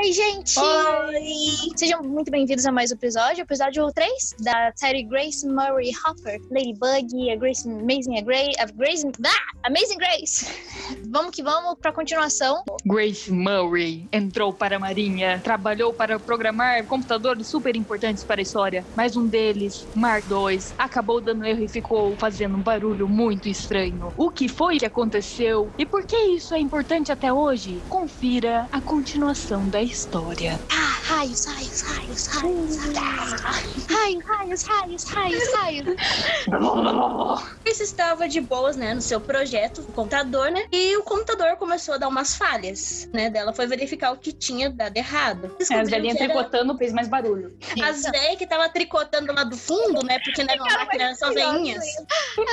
Oi, gente! Oi! Sejam muito bem-vindos a mais um episódio, episódio 3 da série Grace Murray Hopper, Ladybug, a Grace Amazing a Grace, a Grace, ah, Amazing Grace. Vamos que vamos para continuação. Grace Murray entrou para a Marinha, trabalhou para programar computadores super importantes para a história, mas um deles, Mark II, acabou dando erro e ficou fazendo um barulho muito estranho. O que foi que aconteceu e por que isso é importante até hoje? Confira a continuação da história. Ah, raios, raios, raios, raios, raios, raios, raios, raios, raios. Grace estava de boas, né, no seu projeto, no computador, né? E o computador começou a dar umas falhas, né? Dela foi verificar o que tinha dado errado. É, as velhinhas era- tricotando fez mais barulho. As velhas que tava tricotando lá do fundo, né? Porque não era uma máquina, eram só veinhas.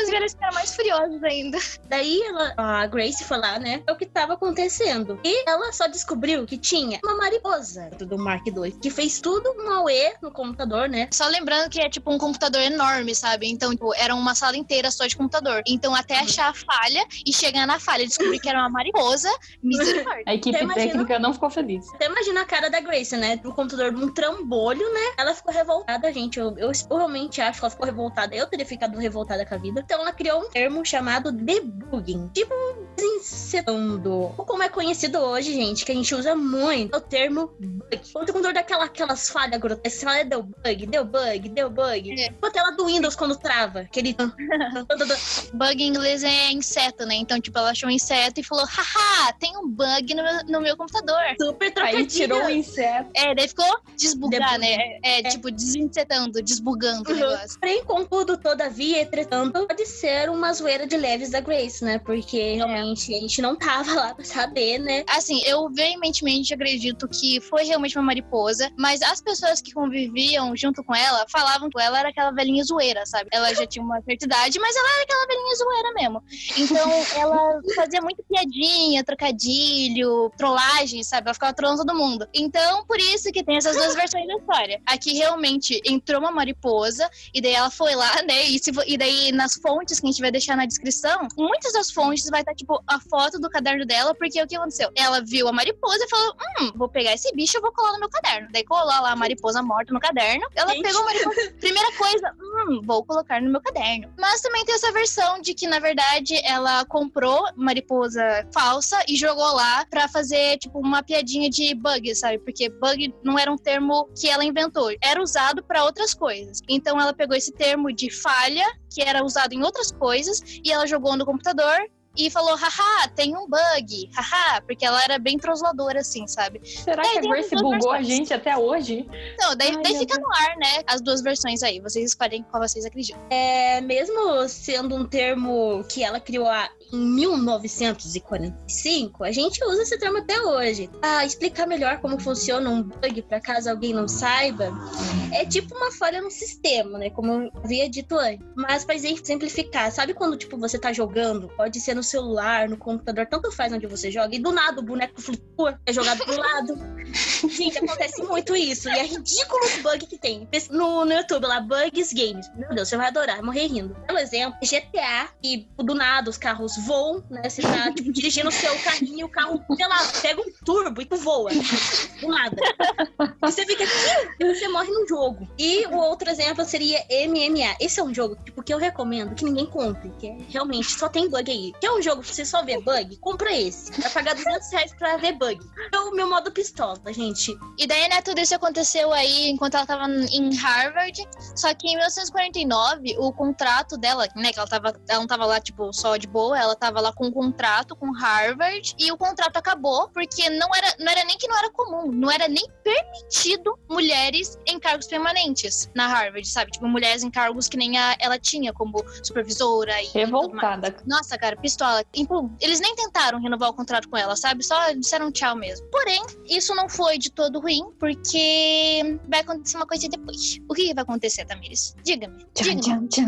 As velhas ficaram mais furiosas ainda. Daí ela, a Grace foi lá, né? É o que tava acontecendo. E ela só descobriu que tinha uma mariposa do Mark Que fez tudo um auê no computador, né? Só lembrando que é tipo um computador enorme, sabe? Então, tipo, era uma sala inteira só de computador. Então, até achar a falha e chegar na falha, descobrir que era uma mariposa, misericórdia. A equipe imagina? técnica não ficou feliz. Até imagina a cara da Grace, né? Do computador de um trambolho, né? Ela ficou revoltada, gente. Eu, eu, eu realmente acho que ela ficou revoltada. Eu teria ficado revoltada com a vida. Então ela criou um termo chamado debugging. Tipo, desinsetando. Ou como é conhecido hoje, gente, que a gente usa muito, é o termo bug. Quando o computador dá aquela, aquelas falhas grotescas, você fala, deu bug, deu bug, deu bug. É. Tipo a tela do Windows quando trava. Aquele... Bug em inglês é inseto, né? Então, tipo, ela achou um inseto e falou: haha, tem um bug no meu, no meu computador. Super trocadilho. Aí tirou o inseto. É, daí ficou desbugar, né? É, tipo, desinsetando, desbugando o Uhum. negócio. Porém, contudo, todavia, entretanto, pode ser uma zoeira de leves da Grace, né? Porque realmente a gente não tava lá pra saber, né? Assim, eu veementemente acredito que foi realmente uma mariposa, mas as pessoas que conviviam junto com ela falavam que ela era aquela velhinha zoeira, sabe? Ela já tinha uma certa idade, mas ela era aquela velhinha zoeira mesmo. Então, ela fazia muito piadinha, trocadilho, trollagem, sabe? Ela ficava trollando todo mundo. Então, por isso que tem essas duas versões da história. Aqui realmente entrou uma mariposa, e daí ela foi lá, né? E, se, e daí nas fontes que a gente vai deixar na descrição, muitas das fontes vai estar, tipo, a foto do caderno dela, porque o que aconteceu? Ela viu a mariposa e falou: Hum, vou pegar esse bicho e vou colar no meu caderno. Daí colou lá a mariposa morta no caderno. Ela Gente. pegou a mariposa. Primeira coisa, hum, vou colocar no meu caderno. Mas também tem essa versão de que, na verdade, ela comprou mariposa falsa e jogou lá pra fazer, tipo, uma piadinha de bug, sabe? Porque bug não era um termo que ela inventou, era usado pra outras coisas. Então ela pegou esse termo de falha, que era usado em outras coisas, e ela jogou no computador. E falou, haha, tem um bug, haha, porque ela era bem trosladora, assim, sabe? Será É, que a Grace bugou a versões. gente até hoje? Não, daí, Ai, daí fica no ar, né? As duas versões aí. Vocês escolhem qual vocês acreditam. É, mesmo sendo um termo que ela criou a- em 1945, a gente usa esse termo até hoje. Ah, explicar melhor como funciona um bug, para caso alguém não saiba, é tipo uma falha no sistema, né? Como eu havia dito antes. Mas para exemplificar, sabe quando tipo você tá jogando, pode ser no celular, no computador, tanto faz onde você joga, e do nada o boneco flutua, é jogado pro lado. Gente, acontece muito isso. E é ridículo os bugs que tem. No, no YouTube lá, Bugs Games. Meu Deus, você vai adorar, morrer rindo. Pelo exemplo, GTA, e do nada os carros voam, né? Você tá tipo, dirigindo o seu carrinho o carro, sei lá, pega um turbo e tu voa. Do nada. Você fica aqui e você morre no jogo. E o outro exemplo seria MMA. Esse é um jogo tipo, que eu recomendo que ninguém compre, que é, realmente só tem bug aí. Que é um jogo que você só vê bug? Compra esse. Vai pagar 200 reais pra ver bug. É o meu modo pistola, gente. E daí, né, tudo isso aconteceu aí enquanto ela tava em Harvard. Só que em 1949, o contrato dela, né, que ela, tava, ela não tava lá, tipo, só de boa, ela tava lá com um contrato com Harvard. E o contrato acabou porque não era, não era nem que não era comum, não era nem permitido mulheres em cargos permanentes na Harvard, sabe? Tipo, mulheres em cargos que nem a, ela tinha, como supervisora e. tudo mais. Revoltada. Nossa, cara, pistola. Tipo, Eles nem tentaram renovar o contrato com ela, sabe? Só disseram tchau mesmo. Porém, isso não foi de todo ruim, porque vai acontecer uma coisa depois. O que vai acontecer, Tamires? Diga-me. Diga-me. tchan, tchan.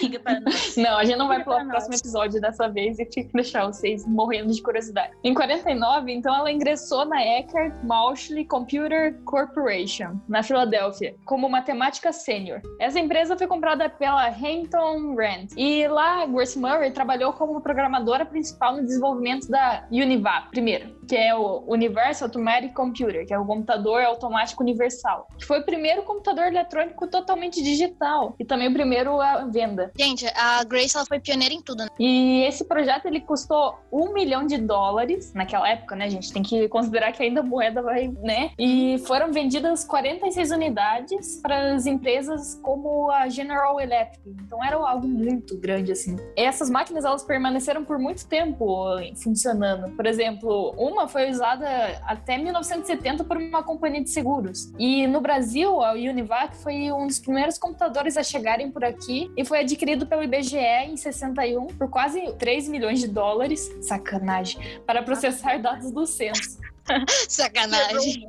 Liga para nós. Não, a gente não vai pular pro próximo episódio dessa vez e fica deixar vocês morrendo de curiosidade. Em 49, então, ela ingressou na Eckert Maushley Computer Corporation, na Filadélfia, como matemática sênior. Essa empresa foi comprada pela Hampton Rand. E lá, Grace Murray trabalhou como programadora principal no desenvolvimento da Univap, primeiro, que é o Universal Automatic Computer, que é o computador automático universal, que foi o primeiro computador eletrônico totalmente digital e também o primeiro à venda. Gente, a Grace ela foi pioneira em tudo. Né? E esse projeto ele custou um milhão de dólares naquela época, né? A gente tem que considerar que ainda a moeda vai, né? E foram vendidas 46 unidades para as empresas como a General Electric. Então era algo muito grande assim. Essas máquinas elas permaneceram por muito tempo funcionando. Por exemplo, uma foi usada até 1970 por uma companhia de seguros. E no Brasil, a Univac foi um dos primeiros computadores a chegarem por aqui e foi adquirido pelo IBGE em 61 por quase 3 milhões de dólares. Sacanagem. Para processar dados do censo. Sacanagem.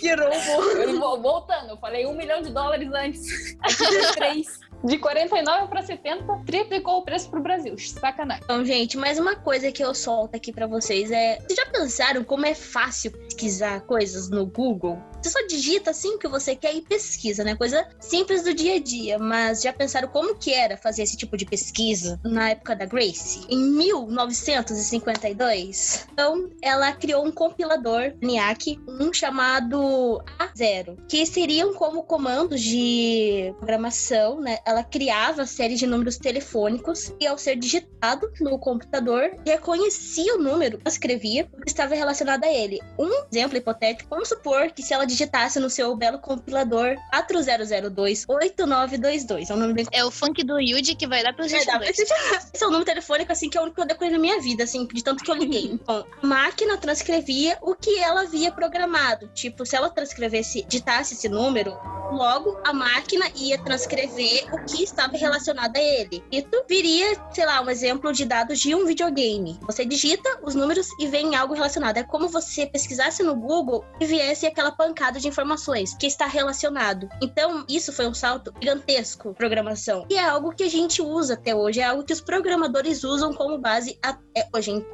Que roubo. Voltando, eu falei um milhão de dólares antes. Três. De 49 para 70, triplicou o preço pro Brasil. Sacanagem. Então, gente, mais uma coisa que eu solto aqui para vocês é: vocês já pensaram como é fácil pesquisar coisas no Google? Você só digita assim o que você quer e pesquisa, né? Coisa simples do dia a dia. Mas já pensaram como que era fazer esse tipo de pesquisa na época da Grace? Em 1952, então ela criou um compilador NIAC, um chamado A0, que seriam como comandos de programação, né? Ela criava séries de números telefônicos e ao ser digitado no computador, reconhecia o número, escrevia o que estava relacionado a ele. Um exemplo hipotético, vamos supor que se ela digitasse no seu belo compilador 40028922. É um nome bem É o funk do Yuji que vai dar pros é, dá pra 22. Esse é o número telefônico, assim, que é o único que eu decorei na minha vida, assim, de tanto que eu liguei. Então, a máquina transcrevia o que ela havia programado. Tipo, se ela transcrevesse, ditasse esse número, logo a máquina ia transcrever o que estava relacionado a ele. Isso viria, sei lá, um exemplo de dados de um videogame. Você digita os números e vem algo relacionado. É como você pesquisasse no Google e viesse aquela pancada de informações que está relacionado. Então, isso foi um salto gigantesco programação. E é algo que a gente usa até hoje, é algo que os programadores usam como base até hoje.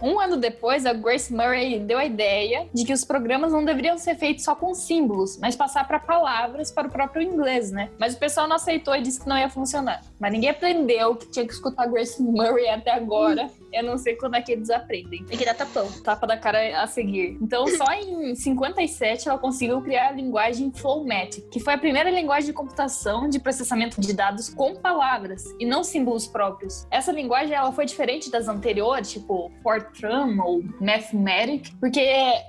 Um ano depois, a Grace Murray deu a ideia de que os programas não deveriam ser feitos só com símbolos, mas passar para palavras para o próprio inglês, né? Mas o pessoal não aceitou e disse que não ia funcionar. Mas ninguém aprendeu que tinha que escutar Grace Murray até agora. Eu não sei quando é que eles aprendem. Tem que dar tapão. Tapa da cara a seguir. Então, só em 57 ela conseguiu criar a linguagem Flowmatic, que foi a primeira linguagem de computação de processamento de dados com palavras e não símbolos próprios. Essa linguagem ela foi diferente das anteriores, tipo Fortran ou Mathematic, porque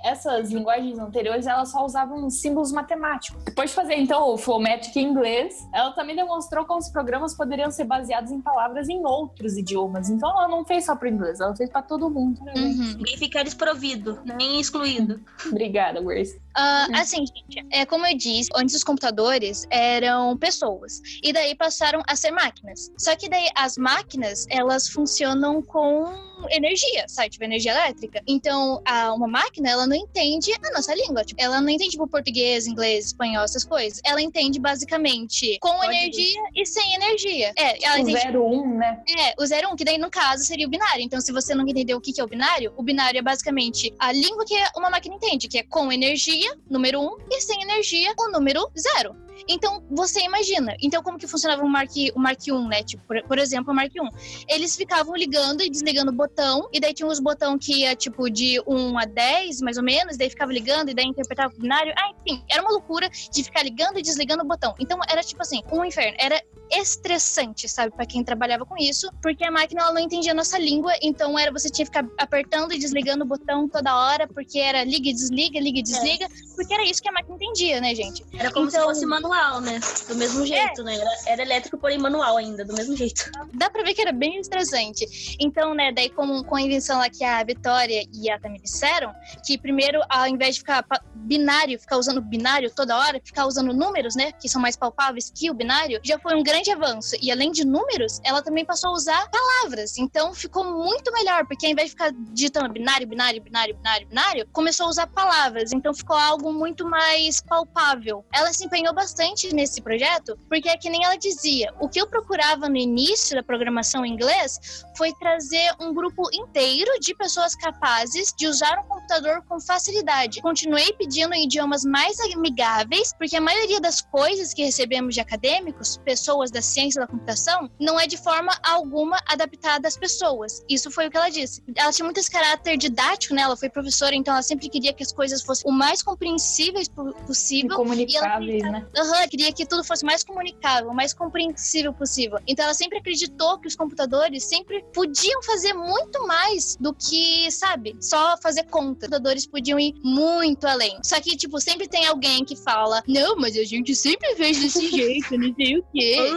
essas linguagens anteriores elas só usavam símbolos matemáticos. Depois de fazer então o Flowmatic em inglês, ela também demonstrou como os programas poderiam ser baseados em palavras em outros idiomas. Então ela não fez só para inglês, ela fez para todo mundo. Uhum. Ninguém fica desprovido, nem excluído. Obrigada, Grace. Ah, assim, gente, é, como eu disse, antes os computadores eram pessoas. E daí passaram a ser máquinas. Só que daí as máquinas, elas funcionam com energia, sabe? Tipo, energia elétrica. Então, a, uma máquina, ela não entende a nossa língua. Tipo, ela não entende, tipo, português, inglês, espanhol, essas coisas. Ela entende, basicamente, com Códigos. energia e sem energia. É, ela O entende 01, né? é, o 01, que daí no caso seria o binário. Então, se você não entendeu o que é o binário, o binário é basicamente a língua que uma máquina entende, que é com energia, número 1, e sem energia, o número 0. Então, você imagina. Então, como que funcionava o Mark, o Mark 1, né? Tipo, por, por exemplo, o Mark 1. Eles ficavam ligando e desligando o botão, e daí tinha uns botão que ia, tipo, de 1 a 10, mais ou menos, daí ficava ligando, e daí interpretava o binário. Ah, enfim, era uma loucura de ficar ligando e desligando o botão. Então, era tipo assim, um inferno. Era estressante, sabe, para quem trabalhava com isso, porque a máquina ela não entendia a nossa língua, então era você tinha que ficar apertando e desligando o botão toda hora, porque era liga e desliga, liga e desliga, porque era isso que a máquina entendia, né, gente? Era como Então- se fosse manual, né? Do mesmo jeito, né? Era, era elétrico, porém manual ainda, do mesmo jeito. Dá pra ver que era bem estressante. Então, né, daí com, com a invenção lá que a Vitória e a Tamir disseram, que primeiro, ao invés de ficar binário, ficar usando binário toda hora, ficar usando números, né, que são mais palpáveis que o binário, já foi um grande avanço. E além de números, ela também passou a usar palavras. Então, ficou muito melhor, porque ao invés de ficar digitando binário, binário, binário, binário, binário, começou a usar palavras. Então, ficou algo muito mais palpável. Ela se empenhou bastante nesse projeto, porque é que nem ela dizia, o que eu procurava no início da programação em inglês foi trazer um grupo inteiro de pessoas capazes de usar um computador com facilidade. Continuei pedindo idiomas mais amigáveis, porque a maioria das coisas que recebemos de acadêmicos, pessoas da ciência da computação, não é de forma alguma adaptada às pessoas. Isso foi o que ela disse. Ela tinha muito esse caráter didático, né? Ela foi professora, então ela sempre queria que as coisas fossem o mais compreensíveis possível. Comunicáveis, né? Aham, queria que tudo fosse mais comunicável, mais compreensível possível. Então ela sempre acreditou que os computadores sempre podiam fazer muito mais do que, sabe, só fazer conta. Os computadores podiam ir muito além. Só que, tipo, sempre tem alguém que fala: Não, mas a gente sempre fez desse jeito, não sei o quê.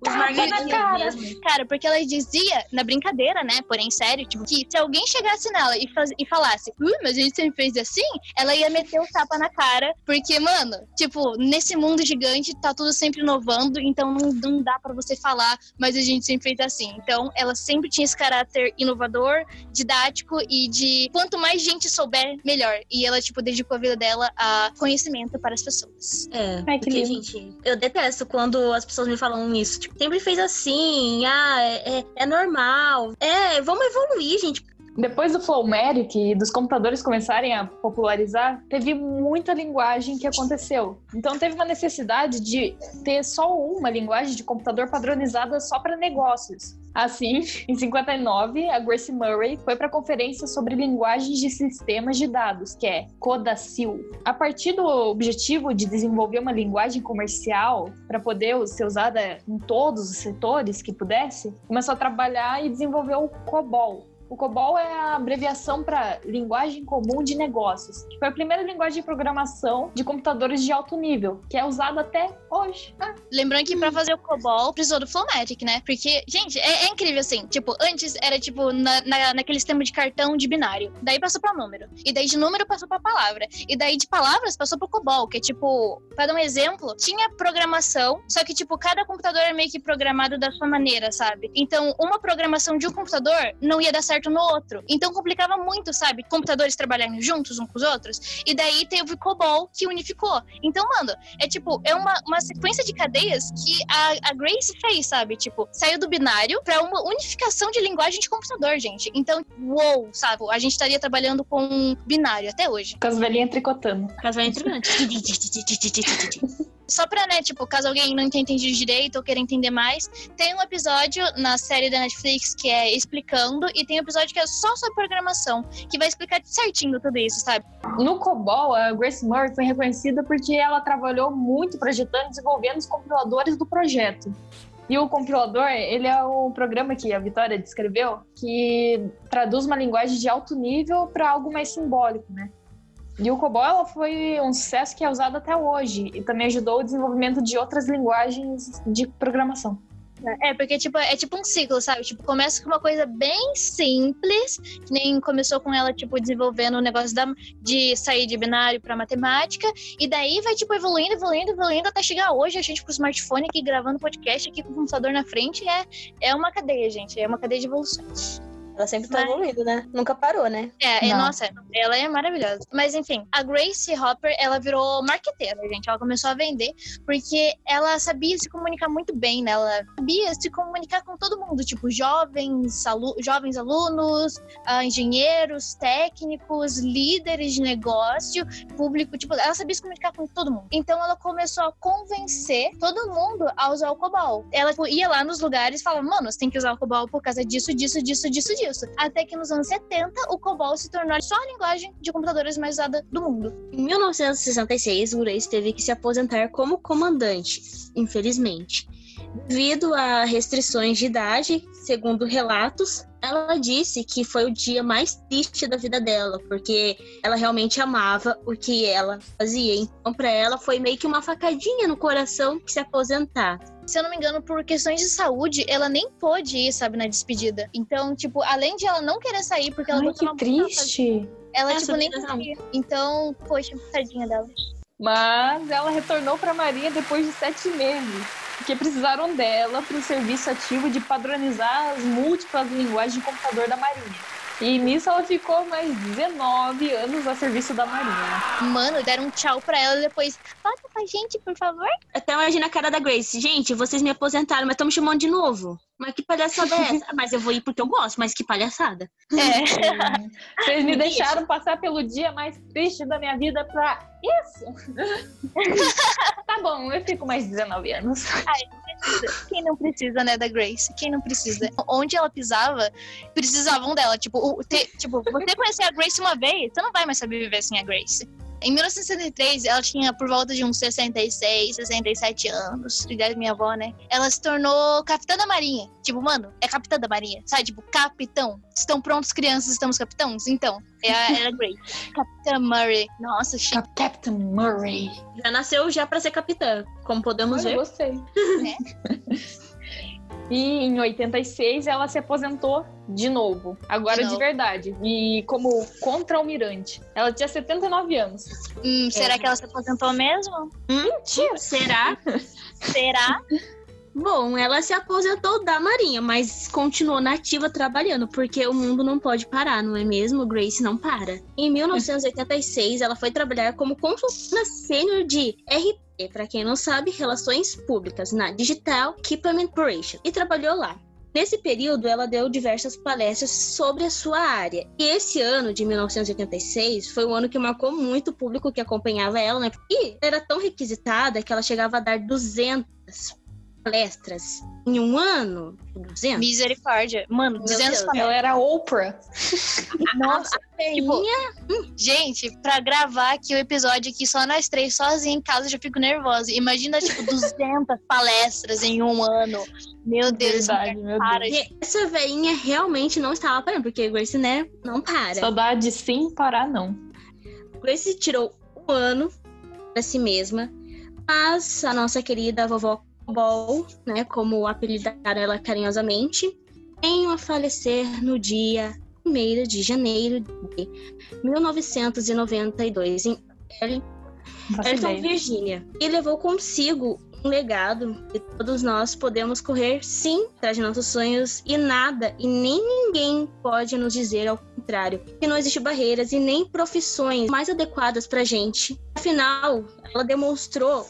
Os margarina cara. Cara, porque ela dizia, na brincadeira, né? Porém, sério, tipo, que se alguém chegasse nela e, faz, e falasse, uh, mas a gente sempre fez assim, ela ia meter o tapa na cara. Porque, mano, tipo, nesse mundo gigante tá tudo sempre inovando, então não, não dá para você falar, mas a gente sempre fez assim. Então, ela sempre tinha esse caráter inovador, didático e de quanto mais gente souber, melhor. E ela, tipo, dedicou a vida dela a conhecimento para as pessoas. É, Ai, porque, gente, eu detesto quando as pessoas me falam isso, tipo, sempre fez assim, ah, é, é, é normal. É, vamos evoluir, gente. Depois do Flowmatic e dos computadores começarem a popularizar, teve muita linguagem que aconteceu. Então teve uma necessidade de ter só uma linguagem de computador padronizada só para negócios. Assim, em 59, a Grace Murray foi para a conferência sobre linguagens de sistemas de dados, que é Codacil. A partir do objetivo de desenvolver uma linguagem comercial para poder ser usada em todos os setores que pudesse, começou a trabalhar e desenvolver o COBOL, o COBOL é a abreviação para Linguagem Comum de Negócios, que foi a primeira linguagem de programação de computadores de alto nível, que é usada até hoje. Ah. Lembrando que para fazer o COBOL precisou do Flowmatic, né? Porque, gente, é, é incrível assim. Tipo, antes era tipo na, na, naquele sistema de cartão de binário. Daí passou para número. E daí de número passou para palavra. E daí de palavras passou para COBOL, que é tipo, para dar um exemplo, tinha programação, só que tipo, cada computador é meio que programado da sua maneira, sabe? Então, uma programação de um computador não ia dar certo certo no outro. Então complicava muito, sabe? Computadores trabalharem juntos uns com os outros. E daí teve o COBOL que unificou. Então, mano, é tipo, é uma, uma sequência de cadeias que a, a Grace fez, sabe? Tipo, saiu do binário para uma unificação de linguagem de computador, gente. Então, uou, sabe? A gente estaria trabalhando com binário até hoje. Com as velhinhas tricotando. Com as velhinhas tricotando. Só pra, né, tipo, caso alguém não tenha entendido direito ou queira entender mais, tem um episódio na série da Netflix que é explicando e tem um episódio que é só sobre programação, que vai explicar certinho tudo isso, sabe? No COBOL, a Grace Murray foi reconhecida porque ela trabalhou muito projetando e desenvolvendo os compiladores do projeto. E o compilador, ele é um programa que a Vitória descreveu, que traduz uma linguagem de alto nível para algo mais simbólico, né? E o COBOL foi um sucesso que é usado até hoje e também ajudou o desenvolvimento de outras linguagens de programação. É, porque tipo, é tipo um ciclo, sabe? Tipo, começa com uma coisa bem simples, nem começou com ela, tipo, desenvolvendo o negócio da, de sair de binário para matemática, e daí vai, tipo, evoluindo, evoluindo, evoluindo até chegar hoje, a gente com o smartphone aqui gravando podcast aqui com o computador na frente, é, é uma cadeia, gente, é uma cadeia de evoluções. Ela sempre tá Mas... evoluindo, né? Nunca parou, né? É, é nossa, ela é maravilhosa. Mas enfim, a Grace Hopper, ela virou marqueteira, gente. Ela começou a vender porque ela sabia se comunicar muito bem, né? Ela sabia se comunicar com todo mundo, tipo jovens, alu jovens alunos, uh, engenheiros, técnicos, líderes de negócio, público, tipo, ela sabia se comunicar com todo mundo. Então ela começou a convencer todo mundo a usar o COBOL. Ela tipo, ia lá nos lugares e falava, mano, você tem que usar o COBOL por causa disso, disso, disso, disso, disso disso. Até que nos anos 70, o COBOL se tornou só a linguagem de computadores mais usada do mundo. Em 1966, Grace teve que se aposentar como comandante, infelizmente. Devido a restrições de idade, segundo relatos, ela disse que foi o dia mais triste da vida dela, porque ela realmente amava o que ela fazia. Então, para ela, foi meio que uma facadinha no coração que se aposentar se eu não me engano, por questões de saúde, ela nem pôde ir, sabe, na despedida. Então, tipo, além de ela não querer sair, porque ela Ai, que triste. Ela, Essa tipo, nem queria. Então, poxa, tadinha dela. Mas ela retornou para Maria depois de sete meses, porque precisaram dela para o serviço ativo de padronizar as múltiplas linguagens de computador da Marinha. E nisso ela ficou mais 19 anos a serviço da Marinha. Mano, deram um tchau pra ela depois. Volta com a gente, por favor. Até imagina a cara da Grace. Gente, vocês me aposentaram, mas estão me chamando de novo. Mas que palhaçada é essa? Mas eu vou ir porque eu gosto, mas que palhaçada. É. Vocês me deixaram passar pelo dia mais triste da minha vida pra isso? tá bom, eu fico mais 19 anos. Quem não precisa, né, da Grace? Quem não precisa? Onde ela pisava, precisavam dela. Tipo, o, te- tipo, você conhecer a Grace uma vez, você não vai mais saber viver sem a Grace. Em 1963, ela tinha por volta de uns 66, 67 anos, idade da minha avó, né? Ela se tornou capitã da marinha. Tipo, mano, é capitã da marinha, sabe? Tipo, capitão. Estão prontos, crianças, estamos capitãos? Então, é a, era a Grace. Capitã Murray. Nossa, chique. Captain Murray. Já nasceu já pra ser capitã, como podemos Olha, ver. gostei. E em 86 ela se aposentou de novo. Agora De de, verdade. E como contra-almirante. Ela tinha 79 anos. Hum, será que ela se aposentou mesmo? Mentira! Será? Será? Bom, ela se aposentou da Marinha, mas continuou nativa trabalhando, porque o mundo não pode parar, não é mesmo? Grace não para. Em 1986, ela foi trabalhar como consultora sênior de RP, para quem não sabe, Relações Públicas, na Digital Equipment Corporation, e trabalhou lá. Nesse período, ela deu diversas palestras sobre a sua área. E esse ano, de 1986, foi um ano que marcou muito o público que acompanhava ela, né? E era tão requisitada que ela chegava a dar 200 palestras em um ano. 200? Misericórdia. Mano, Meu 200 Deus. palestras. Ela era Oprah. Nossa, tipo, gente, pra gravar aqui o episódio aqui só nós três sozinhos em casa, eu já fico nervosa. Imagina, tipo, 200 palestras em um ano. Meu Deus, Verdade, meu para, Deus. essa veinha realmente não estava parando, porque Grace, né, não para. Saudade sem parar, não. Grace tirou um ano pra si mesma, mas a nossa querida vovó Ball, né, como apelidaram ela carinhosamente, veio a falecer no dia 1 de janeiro de 1992, em ideia. Virgínia, e levou consigo um legado que todos nós podemos correr sim atrás de nossos sonhos e nada e nem ninguém pode nos dizer ao contrário, que não existe barreiras e nem profissões mais adequadas pra gente. Afinal, ela demonstrou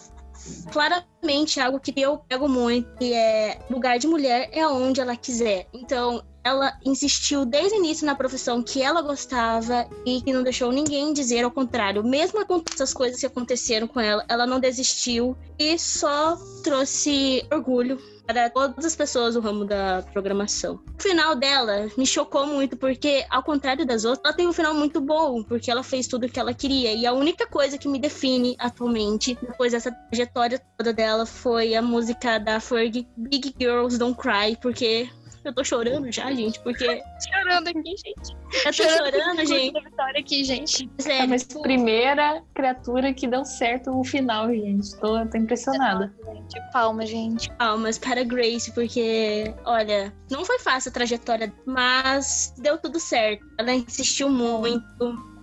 claramente algo que eu pego muito, que é lugar de mulher é onde ela quiser. Então, ela insistiu desde o início na profissão que ela gostava e que não deixou ninguém dizer ao contrário. Mesmo com essas coisas que aconteceram com ela, ela não desistiu e só trouxe orgulho para todas as pessoas do ramo da programação. O final dela me chocou muito, porque, ao contrário das outras, ela tem um final muito bom, porque ela fez tudo o que ela queria. E a única coisa que me define atualmente, depois dessa trajetória toda dela, foi a música da Fergie, Big Girls Don't Cry, porque. Eu tô chorando já, gente, porque. Chorando aqui, gente. Eu tô chorando, gente. Da vitória aqui, gente. É Sério. mas primeira criatura que deu certo no final, gente. Tô, tô impressionada. Gente, palma, gente. palmas para Grace, porque, olha, não foi fácil a trajetória, mas deu tudo certo. Ela insistiu muito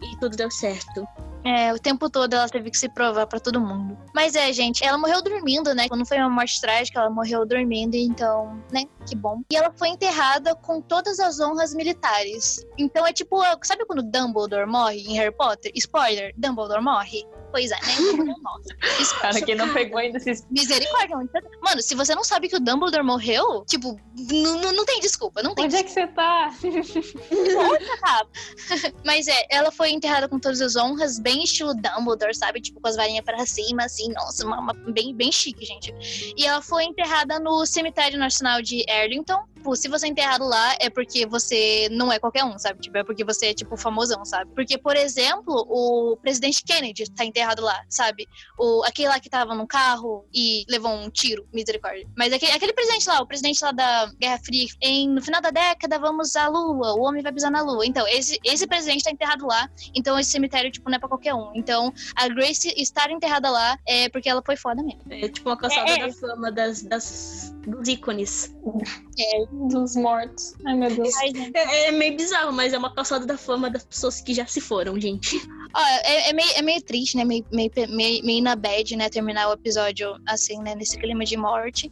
e tudo deu certo. É, o tempo todo ela teve que se provar pra todo mundo. Mas é, gente, ela morreu dormindo, né? Não foi uma morte trágica, ela morreu dormindo, então, né? Que bom. E ela foi enterrada com todas as honras militares. Então é tipo, sabe quando Dumbledore morre em Harry Potter? Spoiler, Dumbledore morre? Pois é, né? Spoiler. Cara, quem não pegou ainda esses. Misericórdia. Mano, se você não sabe que o Dumbledore morreu, tipo, não tem desculpa, não tem Onde é que você tá? desculpa. Mas é, ela foi enterrada com todas as honras, bem estilo Dumbledore, sabe? Tipo, com as varinhas pra cima, assim, nossa, uma, uma- bem, bem chique, gente. E ela foi enterrada no Cemitério Nacional de Arlington. Tipo, se você é enterrado lá, é porque você não é qualquer um, sabe? Tipo, é porque você é, tipo, famosão, sabe? Porque, por exemplo, o presidente Kennedy tá enterrado lá, sabe? O, aquele lá que tava no carro e levou um tiro, misericórdia. Mas aquele, aquele presidente lá, o presidente lá da Guerra Fria, em, no final da década vamos à Lua, o homem vai pisar na Lua. Então, esse, esse presidente tá enterrado lá, então esse cemitério, tipo, não é pra qualquer um. Então, a Grace estar enterrada lá é porque ela foi foda mesmo. É tipo uma calçada É, é. da fama das, das- dos ícones. Dos mortos. Ai, meu Deus. É, é meio bizarro, mas é uma calçada da fama das pessoas que já se foram, gente. Ó, é, é meio, é meio triste, né? Meio, meio, meio, meio na bad, né? Terminar o episódio assim, né? Nesse clima de morte.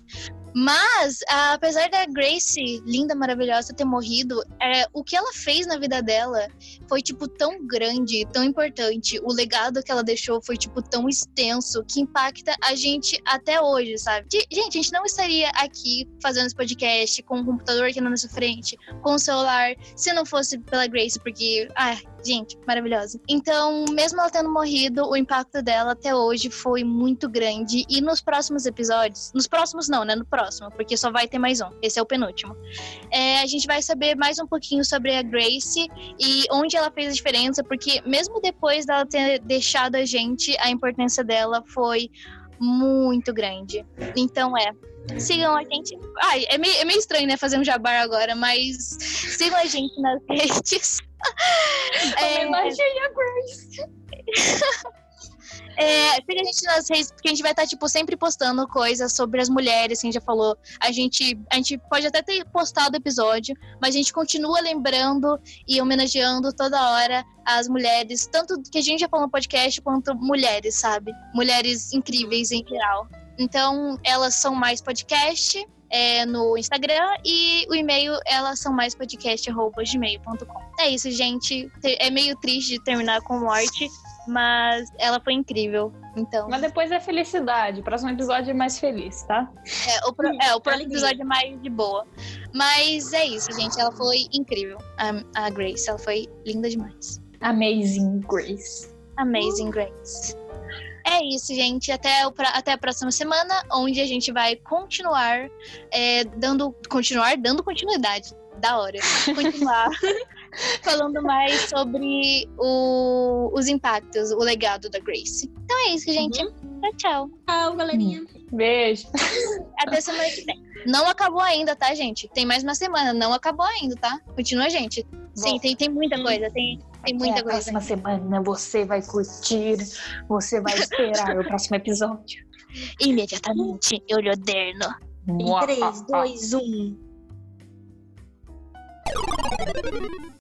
Mas, apesar da Grace, linda, maravilhosa, ter morrido, é, o que ela fez na vida dela foi, tipo, tão grande, tão importante. O legado que ela deixou foi, tipo, tão extenso que impacta a gente até hoje, sabe? Que, gente, a gente não estaria aqui fazendo esse podcast com um computador aqui na nossa frente, com o celular, se não fosse pela Grace, porque, ah, gente, maravilhosa. Então, mesmo ela tendo morrido, o impacto dela até hoje foi muito grande. E nos próximos episódios, nos próximos não, né? No próximo, porque só vai ter mais um. Esse é o penúltimo. É, a gente vai saber mais um pouquinho sobre a Grace e onde ela fez a diferença, porque mesmo depois dela ter deixado a gente, a importância dela foi muito grande. Então é. Sigam a gente. Ai, é meio, é meio estranho, né, fazer um jabar agora, mas sigam a gente nas redes. É... Homenagem a Grace. É, siga a gente nas redes, porque a gente vai estar, tipo, sempre postando coisas sobre as mulheres, que a gente já falou. A gente, a gente pode até ter postado o episódio, mas a gente continua lembrando e homenageando toda hora as mulheres, tanto que a gente já falou no podcast, quanto mulheres, sabe? Mulheres incríveis em geral. Então, elas são mais podcast é, no Instagram e o e-mail elas são mais podcast@gmail.com. É isso, gente. É meio triste terminar com morte, mas ela foi incrível. Então. Mas depois é felicidade. O próximo episódio é mais feliz, tá? É, o, pro, é, o próximo episódio é mais de boa. Mas é isso, gente. Ela foi incrível. A, a Grace, ela foi linda demais. Amazing Grace. Amazing Grace. É isso, gente. Até, o, até a próxima semana, onde a gente vai continuar é, dando. Continuar dando continuidade. Da hora. Continuar falando mais sobre o, os impactos, o legado da Grace. Então é isso, gente. Uhum. Tchau, tchau. Tchau, galerinha. Beijo. Até semana que vem. Não acabou ainda, tá, gente? Tem mais uma semana. Não acabou ainda, tá? Continua, gente. Sim, tem, tem muita coisa. Tem, tem muita Até coisa. próxima semana você vai curtir, você vai esperar o próximo episódio. Imediatamente eu lhe ordeno. Em 3, 2, 1.